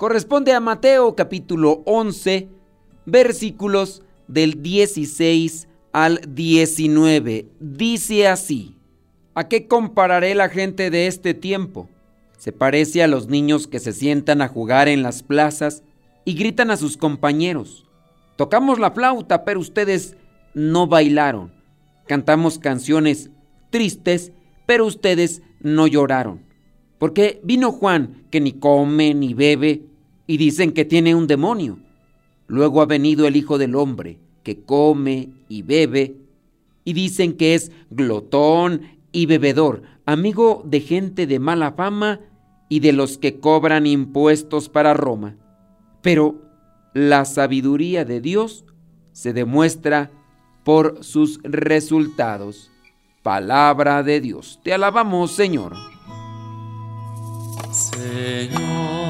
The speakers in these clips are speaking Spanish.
corresponde a Mateo capítulo 11, versículos del 16 al 19. Dice así, ¿a qué compararé la gente de este tiempo? Se parece a los niños que se sientan a jugar en las plazas y gritan a sus compañeros. Tocamos la flauta, pero ustedes no bailaron. Cantamos canciones tristes, pero ustedes no lloraron. Porque vino Juan, que ni come ni bebe, y dicen que tiene un demonio. Luego ha venido el Hijo del Hombre, que come y bebe, y dicen que es glotón y bebedor, amigo de gente de mala fama y de los que cobran impuestos para Roma. Pero la sabiduría de Dios se demuestra por sus resultados. Palabra de Dios. Te alabamos, Señor. Señor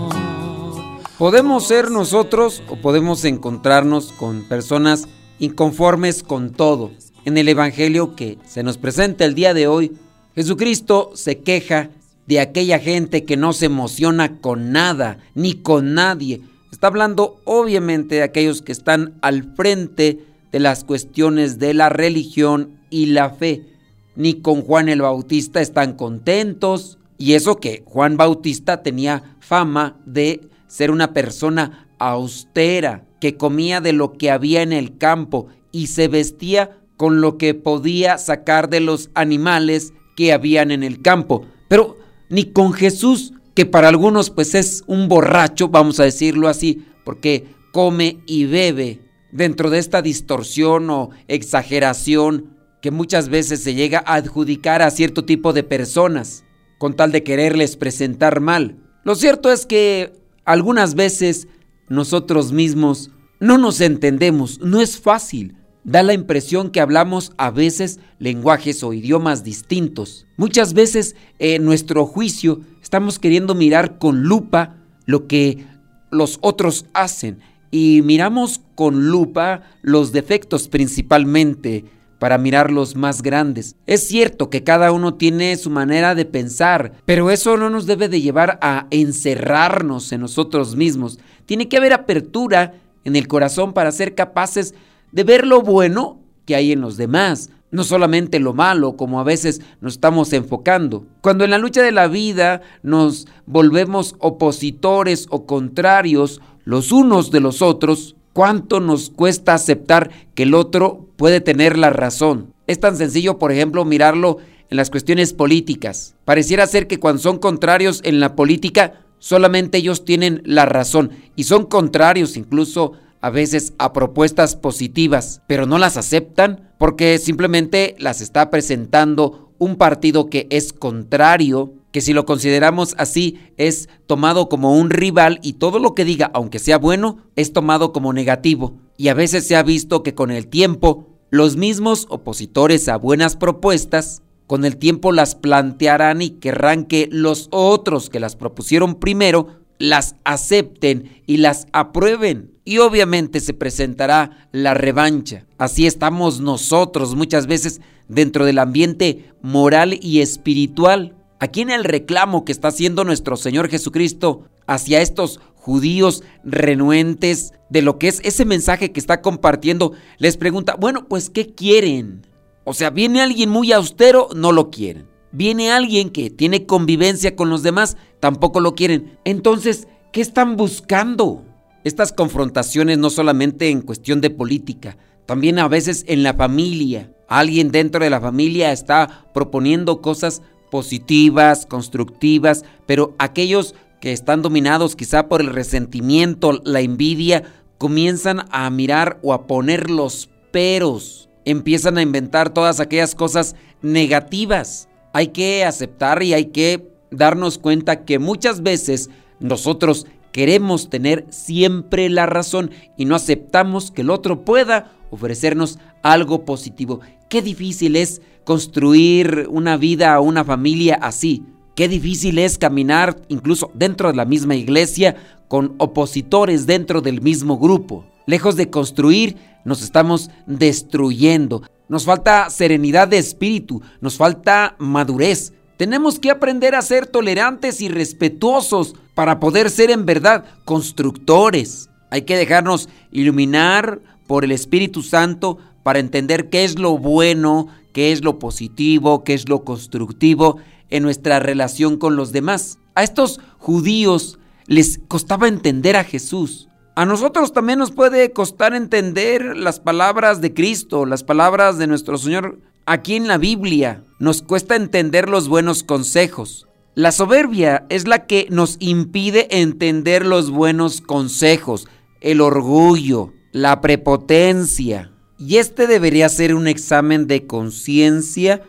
Podemos ser nosotros o podemos encontrarnos con personas inconformes con todo. En el Evangelio que se nos presenta el día de hoy, Jesucristo se queja de aquella gente que no se emociona con nada ni con nadie. Está hablando obviamente de aquellos que están al frente de las cuestiones de la religión y la fe ni con Juan el Bautista están contentos. Y eso que Juan Bautista tenía fama de ser una persona austera, que comía de lo que había en el campo y se vestía con lo que podía sacar de los animales que habían en el campo. Pero ni con Jesús, que para algunos pues es un borracho, vamos a decirlo así, porque come y bebe dentro de esta distorsión o exageración que muchas veces se llega a adjudicar a cierto tipo de personas con tal de quererles presentar mal. Lo cierto es que algunas veces nosotros mismos no nos entendemos, no es fácil. Da la impresión que hablamos a veces lenguajes o idiomas distintos. Muchas veces en nuestro juicio estamos queriendo mirar con lupa lo que los otros hacen y miramos con lupa los defectos principalmente para mirar los más grandes. Es cierto que cada uno tiene su manera de pensar, pero eso no nos debe de llevar a encerrarnos en nosotros mismos. Tiene que haber apertura en el corazón para ser capaces de ver lo bueno que hay en los demás, no solamente lo malo como a veces nos estamos enfocando. Cuando en la lucha de la vida nos volvemos opositores o contrarios los unos de los otros, ¿Cuánto nos cuesta aceptar que el otro puede tener la razón? Es tan sencillo, por ejemplo, mirarlo en las cuestiones políticas. Pareciera ser que cuando son contrarios en la política, solamente ellos tienen la razón y son contrarios incluso a veces a propuestas positivas, pero no las aceptan porque simplemente las está presentando un partido que es contrario que si lo consideramos así es tomado como un rival y todo lo que diga, aunque sea bueno, es tomado como negativo. Y a veces se ha visto que con el tiempo los mismos opositores a buenas propuestas, con el tiempo las plantearán y querrán que los otros que las propusieron primero las acepten y las aprueben. y obviamente se presentará la revancha. Así estamos nosotros muchas veces dentro del ambiente moral y espiritual. Aquí en el reclamo que está haciendo nuestro Señor Jesucristo hacia estos judíos renuentes de lo que es ese mensaje que está compartiendo, les pregunta, bueno, pues ¿qué quieren? O sea, viene alguien muy austero, no lo quieren. Viene alguien que tiene convivencia con los demás, tampoco lo quieren. Entonces, ¿qué están buscando? Estas confrontaciones no solamente en cuestión de política, también a veces en la familia. Alguien dentro de la familia está proponiendo cosas positivas, constructivas, pero aquellos que están dominados quizá por el resentimiento, la envidia, comienzan a mirar o a poner los peros, empiezan a inventar todas aquellas cosas negativas. Hay que aceptar y hay que darnos cuenta que muchas veces nosotros queremos tener siempre la razón y no aceptamos que el otro pueda ofrecernos algo positivo. Qué difícil es construir una vida o una familia así. Qué difícil es caminar incluso dentro de la misma iglesia con opositores dentro del mismo grupo. Lejos de construir, nos estamos destruyendo. Nos falta serenidad de espíritu, nos falta madurez. Tenemos que aprender a ser tolerantes y respetuosos para poder ser en verdad constructores. Hay que dejarnos iluminar por el Espíritu Santo para entender qué es lo bueno, qué es lo positivo, qué es lo constructivo en nuestra relación con los demás. A estos judíos les costaba entender a Jesús. A nosotros también nos puede costar entender las palabras de Cristo, las palabras de nuestro Señor aquí en la Biblia. Nos cuesta entender los buenos consejos. La soberbia es la que nos impide entender los buenos consejos, el orgullo, la prepotencia. Y este debería ser un examen de conciencia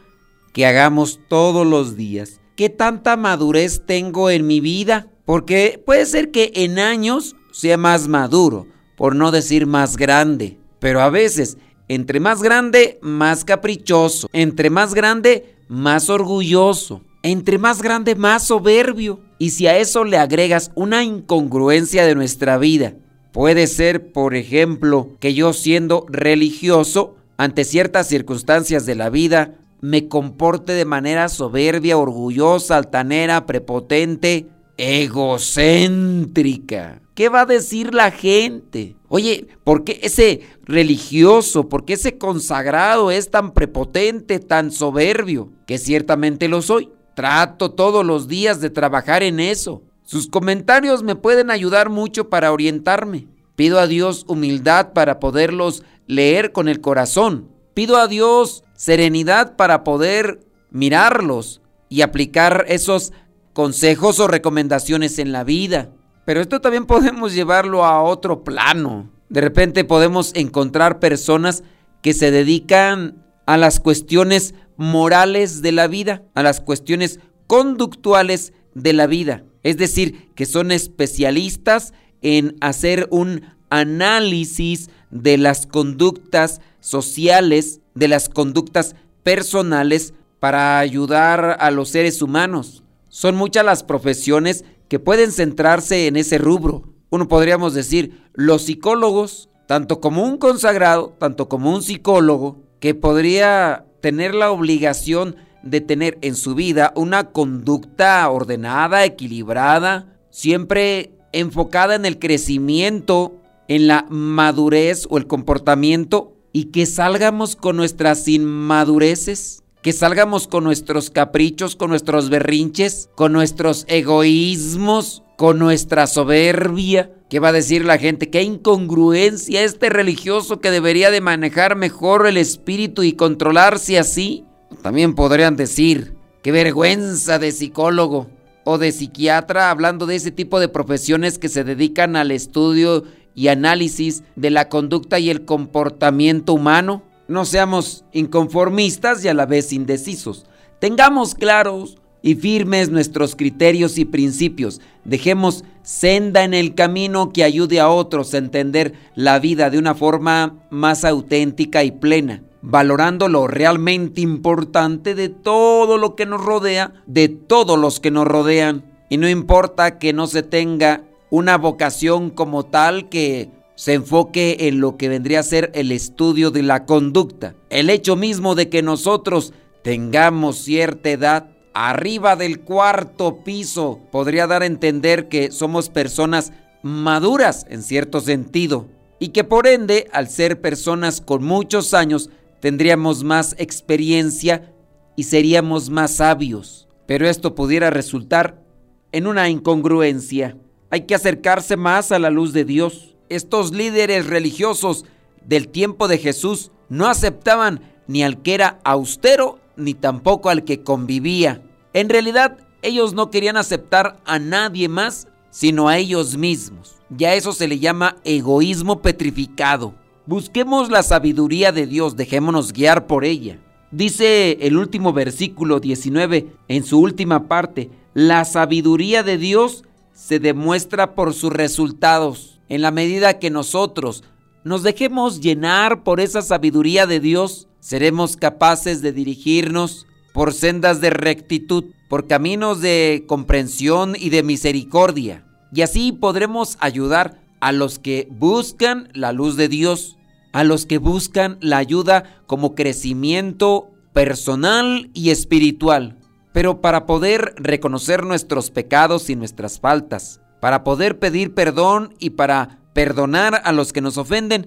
que hagamos todos los días. ¿Qué tanta madurez tengo en mi vida? Porque puede ser que en años sea más maduro, por no decir más grande. Pero a veces, entre más grande, más caprichoso. Entre más grande, más orgulloso. Entre más grande, más soberbio. Y si a eso le agregas una incongruencia de nuestra vida, puede ser, por ejemplo, que yo siendo religioso, ante ciertas circunstancias de la vida, me comporte de manera soberbia, orgullosa, altanera, prepotente, egocéntrica. ¿Qué va a decir la gente? Oye, ¿por qué ese religioso, por qué ese consagrado es tan prepotente, tan soberbio? Que ciertamente lo soy. Trato todos los días de trabajar en eso. Sus comentarios me pueden ayudar mucho para orientarme. Pido a Dios humildad para poderlos leer con el corazón. Pido a Dios serenidad para poder mirarlos y aplicar esos consejos o recomendaciones en la vida. Pero esto también podemos llevarlo a otro plano. De repente podemos encontrar personas que se dedican a las cuestiones morales de la vida, a las cuestiones conductuales de la vida. Es decir, que son especialistas en hacer un análisis de las conductas sociales, de las conductas personales para ayudar a los seres humanos. Son muchas las profesiones que pueden centrarse en ese rubro. Uno podríamos decir, los psicólogos, tanto como un consagrado, tanto como un psicólogo, que podría tener la obligación de tener en su vida una conducta ordenada, equilibrada, siempre enfocada en el crecimiento, en la madurez o el comportamiento y que salgamos con nuestras inmadureces que salgamos con nuestros caprichos, con nuestros berrinches, con nuestros egoísmos, con nuestra soberbia. ¿Qué va a decir la gente? ¿Qué incongruencia este religioso que debería de manejar mejor el espíritu y controlarse así? También podrían decir, qué vergüenza de psicólogo o de psiquiatra hablando de ese tipo de profesiones que se dedican al estudio y análisis de la conducta y el comportamiento humano. No seamos inconformistas y a la vez indecisos. Tengamos claros y firmes nuestros criterios y principios. Dejemos senda en el camino que ayude a otros a entender la vida de una forma más auténtica y plena, valorando lo realmente importante de todo lo que nos rodea, de todos los que nos rodean. Y no importa que no se tenga una vocación como tal que se enfoque en lo que vendría a ser el estudio de la conducta. El hecho mismo de que nosotros tengamos cierta edad arriba del cuarto piso podría dar a entender que somos personas maduras en cierto sentido y que por ende al ser personas con muchos años tendríamos más experiencia y seríamos más sabios. Pero esto pudiera resultar en una incongruencia. Hay que acercarse más a la luz de Dios. Estos líderes religiosos del tiempo de Jesús no aceptaban ni al que era austero ni tampoco al que convivía. En realidad, ellos no querían aceptar a nadie más sino a ellos mismos. Ya eso se le llama egoísmo petrificado. Busquemos la sabiduría de Dios, dejémonos guiar por ella. Dice el último versículo 19 en su última parte, la sabiduría de Dios se demuestra por sus resultados. En la medida que nosotros nos dejemos llenar por esa sabiduría de Dios, seremos capaces de dirigirnos por sendas de rectitud, por caminos de comprensión y de misericordia. Y así podremos ayudar a los que buscan la luz de Dios, a los que buscan la ayuda como crecimiento personal y espiritual. Pero para poder reconocer nuestros pecados y nuestras faltas, para poder pedir perdón y para perdonar a los que nos ofenden,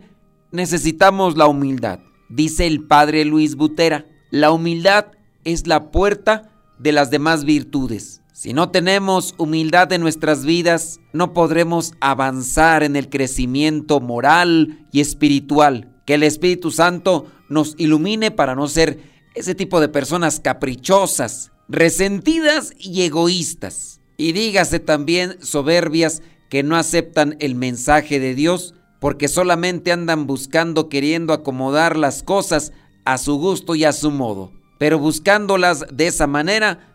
necesitamos la humildad. Dice el padre Luis Butera, la humildad es la puerta de las demás virtudes. Si no tenemos humildad en nuestras vidas, no podremos avanzar en el crecimiento moral y espiritual. Que el Espíritu Santo nos ilumine para no ser ese tipo de personas caprichosas, resentidas y egoístas. Y dígase también soberbias que no aceptan el mensaje de Dios porque solamente andan buscando, queriendo acomodar las cosas a su gusto y a su modo. Pero buscándolas de esa manera